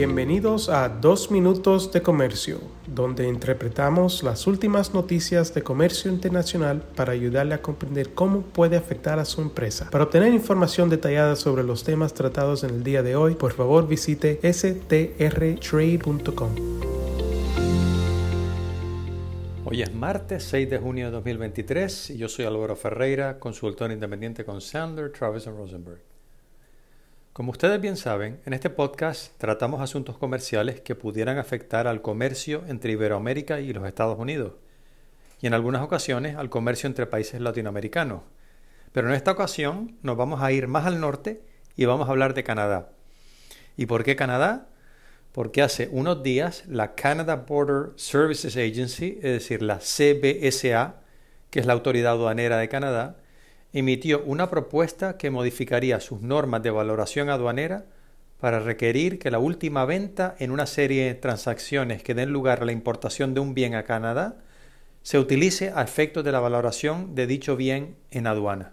Bienvenidos a Dos Minutos de Comercio, donde interpretamos las últimas noticias de comercio internacional para ayudarle a comprender cómo puede afectar a su empresa. Para obtener información detallada sobre los temas tratados en el día de hoy, por favor visite strtrade.com. Hoy es martes 6 de junio de 2023 y yo soy Álvaro Ferreira, consultor independiente con Sandler, Travis Rosenberg. Como ustedes bien saben, en este podcast tratamos asuntos comerciales que pudieran afectar al comercio entre Iberoamérica y los Estados Unidos, y en algunas ocasiones al comercio entre países latinoamericanos. Pero en esta ocasión nos vamos a ir más al norte y vamos a hablar de Canadá. ¿Y por qué Canadá? Porque hace unos días la Canada Border Services Agency, es decir, la CBSA, que es la autoridad aduanera de Canadá, emitió una propuesta que modificaría sus normas de valoración aduanera para requerir que la última venta en una serie de transacciones que den lugar a la importación de un bien a Canadá se utilice a efectos de la valoración de dicho bien en aduana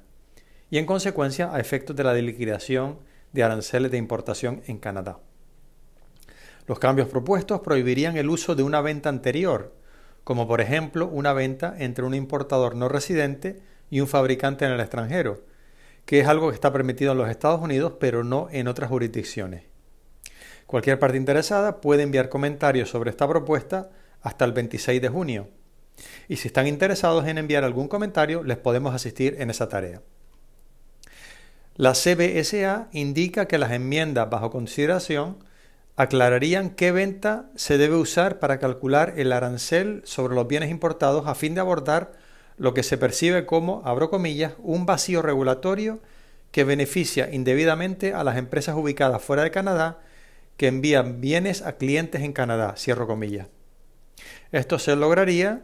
y en consecuencia a efectos de la liquidación de aranceles de importación en Canadá. Los cambios propuestos prohibirían el uso de una venta anterior, como por ejemplo una venta entre un importador no residente y un fabricante en el extranjero, que es algo que está permitido en los Estados Unidos pero no en otras jurisdicciones. Cualquier parte interesada puede enviar comentarios sobre esta propuesta hasta el 26 de junio. Y si están interesados en enviar algún comentario, les podemos asistir en esa tarea. La CBSA indica que las enmiendas bajo consideración aclararían qué venta se debe usar para calcular el arancel sobre los bienes importados a fin de abordar lo que se percibe como, abro comillas, un vacío regulatorio que beneficia indebidamente a las empresas ubicadas fuera de Canadá que envían bienes a clientes en Canadá, cierro comillas. Esto se lograría,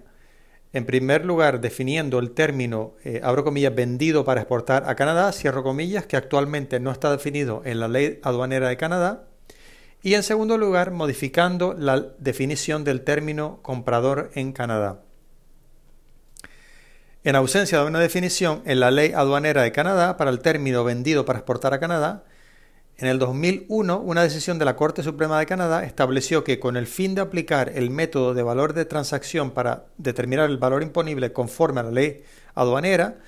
en primer lugar, definiendo el término, eh, abro comillas, vendido para exportar a Canadá, cierro comillas, que actualmente no está definido en la ley aduanera de Canadá, y en segundo lugar, modificando la definición del término comprador en Canadá. En ausencia de una definición en la ley aduanera de Canadá para el término vendido para exportar a Canadá, en el 2001 una decisión de la Corte Suprema de Canadá estableció que con el fin de aplicar el método de valor de transacción para determinar el valor imponible conforme a la ley aduanera,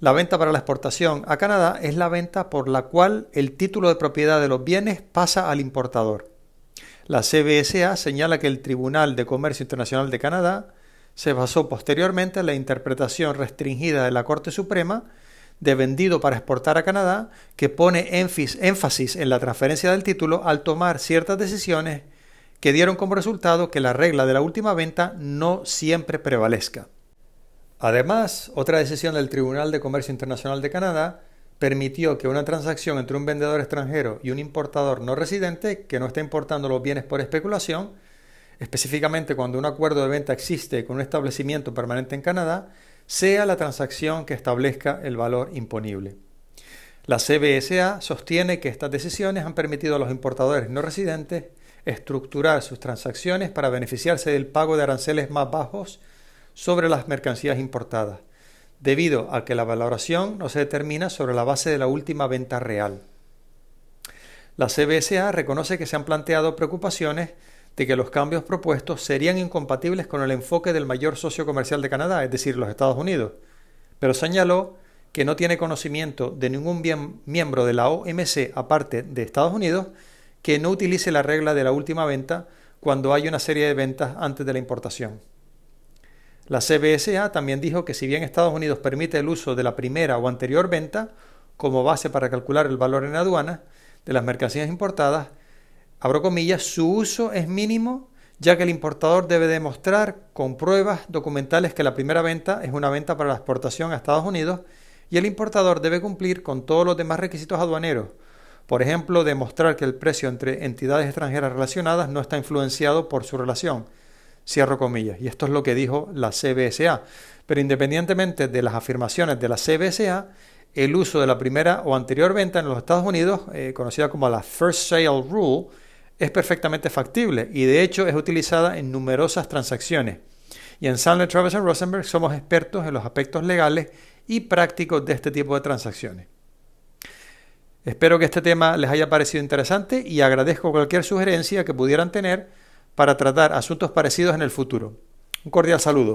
la venta para la exportación a Canadá es la venta por la cual el título de propiedad de los bienes pasa al importador. La CBSA señala que el Tribunal de Comercio Internacional de Canadá se basó posteriormente en la interpretación restringida de la Corte Suprema de vendido para exportar a Canadá, que pone énfasis en la transferencia del título al tomar ciertas decisiones que dieron como resultado que la regla de la última venta no siempre prevalezca. Además, otra decisión del Tribunal de Comercio Internacional de Canadá permitió que una transacción entre un vendedor extranjero y un importador no residente que no está importando los bienes por especulación específicamente cuando un acuerdo de venta existe con un establecimiento permanente en Canadá, sea la transacción que establezca el valor imponible. La CBSA sostiene que estas decisiones han permitido a los importadores no residentes estructurar sus transacciones para beneficiarse del pago de aranceles más bajos sobre las mercancías importadas, debido a que la valoración no se determina sobre la base de la última venta real. La CBSA reconoce que se han planteado preocupaciones de que los cambios propuestos serían incompatibles con el enfoque del mayor socio comercial de Canadá, es decir, los Estados Unidos, pero señaló que no tiene conocimiento de ningún miembro de la OMC aparte de Estados Unidos que no utilice la regla de la última venta cuando hay una serie de ventas antes de la importación. La CBSA también dijo que si bien Estados Unidos permite el uso de la primera o anterior venta como base para calcular el valor en aduana de las mercancías importadas, abro comillas, su uso es mínimo ya que el importador debe demostrar con pruebas documentales que la primera venta es una venta para la exportación a Estados Unidos y el importador debe cumplir con todos los demás requisitos aduaneros. Por ejemplo, demostrar que el precio entre entidades extranjeras relacionadas no está influenciado por su relación. Cierro comillas. Y esto es lo que dijo la CBSA. Pero independientemente de las afirmaciones de la CBSA, el uso de la primera o anterior venta en los Estados Unidos, eh, conocida como la First Sale Rule, es perfectamente factible y de hecho es utilizada en numerosas transacciones. Y en Sandler, Travis Rosenberg somos expertos en los aspectos legales y prácticos de este tipo de transacciones. Espero que este tema les haya parecido interesante y agradezco cualquier sugerencia que pudieran tener para tratar asuntos parecidos en el futuro. Un cordial saludo.